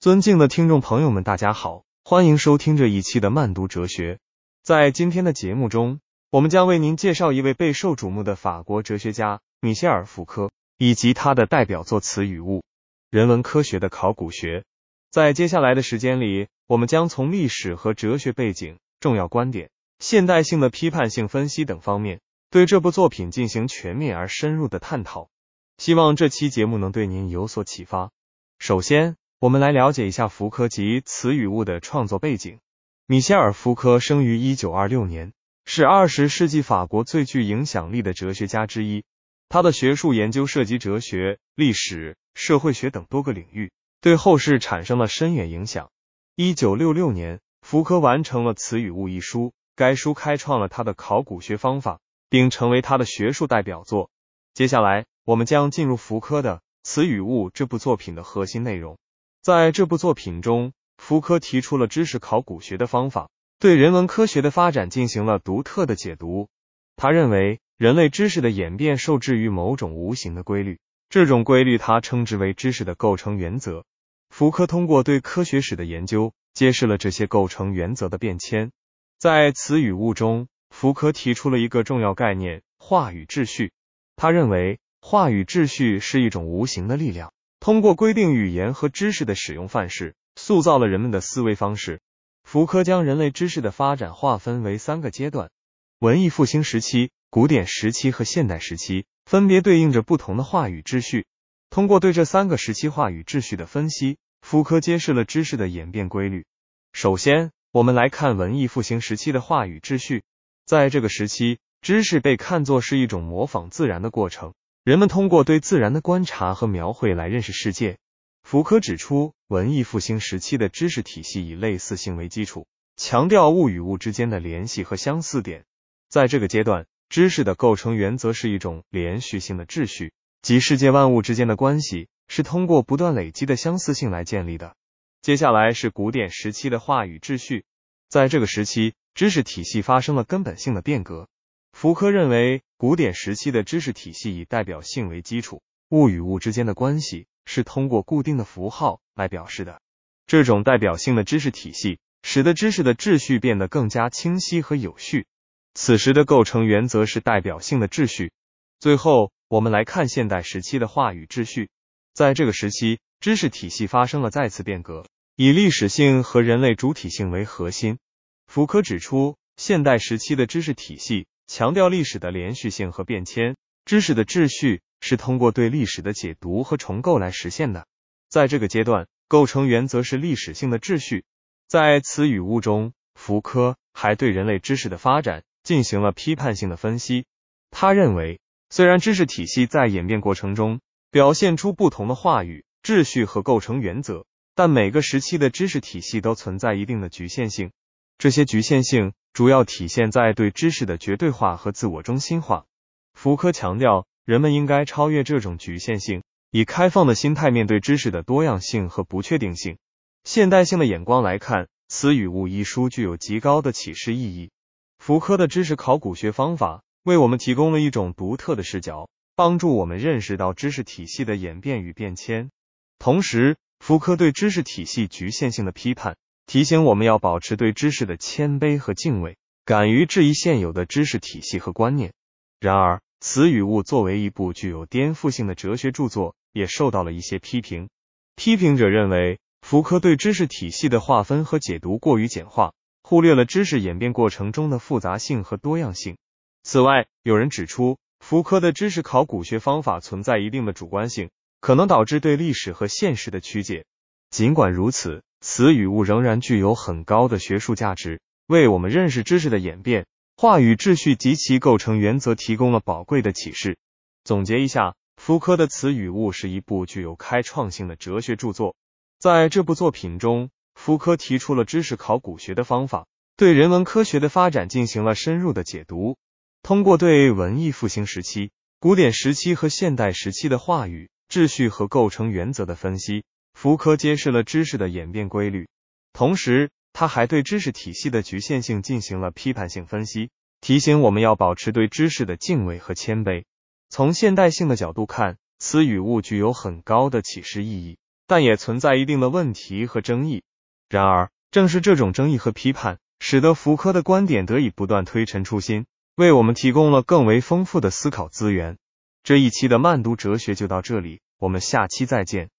尊敬的听众朋友们，大家好，欢迎收听这一期的慢读哲学。在今天的节目中，我们将为您介绍一位备受瞩目的法国哲学家米歇尔·福柯，以及他的代表作《词与物：人文科学的考古学》。在接下来的时间里，我们将从历史和哲学背景、重要观点、现代性的批判性分析等方面，对这部作品进行全面而深入的探讨。希望这期节目能对您有所启发。首先，我们来了解一下福柯及《词与物》的创作背景。米歇尔·福柯生于一九二六年，是二十世纪法国最具影响力的哲学家之一。他的学术研究涉及哲学、历史、社会学等多个领域，对后世产生了深远影响。一九六六年，福柯完成了《词与物》一书，该书开创了他的考古学方法，并成为他的学术代表作。接下来，我们将进入福柯的《词与物》这部作品的核心内容。在这部作品中，福柯提出了知识考古学的方法，对人文科学的发展进行了独特的解读。他认为，人类知识的演变受制于某种无形的规律，这种规律他称之为知识的构成原则。福柯通过对科学史的研究，揭示了这些构成原则的变迁。在《词与物》中，福柯提出了一个重要概念——话语秩序。他认为，话语秩序是一种无形的力量。通过规定语言和知识的使用范式，塑造了人们的思维方式。福柯将人类知识的发展划分为三个阶段：文艺复兴时期、古典时期和现代时期，分别对应着不同的话语秩序。通过对这三个时期话语秩序的分析，福柯揭示了知识的演变规律。首先，我们来看文艺复兴时期的话语秩序。在这个时期，知识被看作是一种模仿自然的过程。人们通过对自然的观察和描绘来认识世界。福柯指出，文艺复兴时期的知识体系以类似性为基础，强调物与物之间的联系和相似点。在这个阶段，知识的构成原则是一种连续性的秩序，即世界万物之间的关系是通过不断累积的相似性来建立的。接下来是古典时期的话语秩序，在这个时期，知识体系发生了根本性的变革。福柯认为，古典时期的知识体系以代表性为基础，物与物之间的关系是通过固定的符号来表示的。这种代表性的知识体系使得知识的秩序变得更加清晰和有序。此时的构成原则是代表性的秩序。最后，我们来看现代时期的话语秩序。在这个时期，知识体系发生了再次变革，以历史性和人类主体性为核心。福柯指出，现代时期的知识体系。强调历史的连续性和变迁，知识的秩序是通过对历史的解读和重构来实现的。在这个阶段，构成原则是历史性的秩序。在词与物中，福柯还对人类知识的发展进行了批判性的分析。他认为，虽然知识体系在演变过程中表现出不同的话语、秩序和构成原则，但每个时期的知识体系都存在一定的局限性。这些局限性。主要体现在对知识的绝对化和自我中心化。福柯强调，人们应该超越这种局限性，以开放的心态面对知识的多样性和不确定性。现代性的眼光来看，《词与物》一书具有极高的启示意义。福柯的知识考古学方法为我们提供了一种独特的视角，帮助我们认识到知识体系的演变与变迁。同时，福柯对知识体系局限性的批判。提醒我们要保持对知识的谦卑和敬畏，敢于质疑现有的知识体系和观念。然而，《词与物》作为一部具有颠覆性的哲学著作，也受到了一些批评。批评者认为，福柯对知识体系的划分和解读过于简化，忽略了知识演变过程中的复杂性和多样性。此外，有人指出，福柯的知识考古学方法存在一定的主观性，可能导致对历史和现实的曲解。尽管如此，词与物仍然具有很高的学术价值，为我们认识知识的演变、话语秩序及其构成原则提供了宝贵的启示。总结一下，福柯的《词与物》是一部具有开创性的哲学著作。在这部作品中，福柯提出了知识考古学的方法，对人文科学的发展进行了深入的解读。通过对文艺复兴时期、古典时期和现代时期的话语秩序和构成原则的分析。福柯揭示了知识的演变规律，同时他还对知识体系的局限性进行了批判性分析，提醒我们要保持对知识的敬畏和谦卑。从现代性的角度看，词与物具有很高的启示意义。但也存在一定的问题和争议。然而，正是这种争议和批判，使得福柯的观点得以不断推陈出新，为我们提供了更为丰富的思考资源。这一期的慢读哲学就到这里，我们下期再见。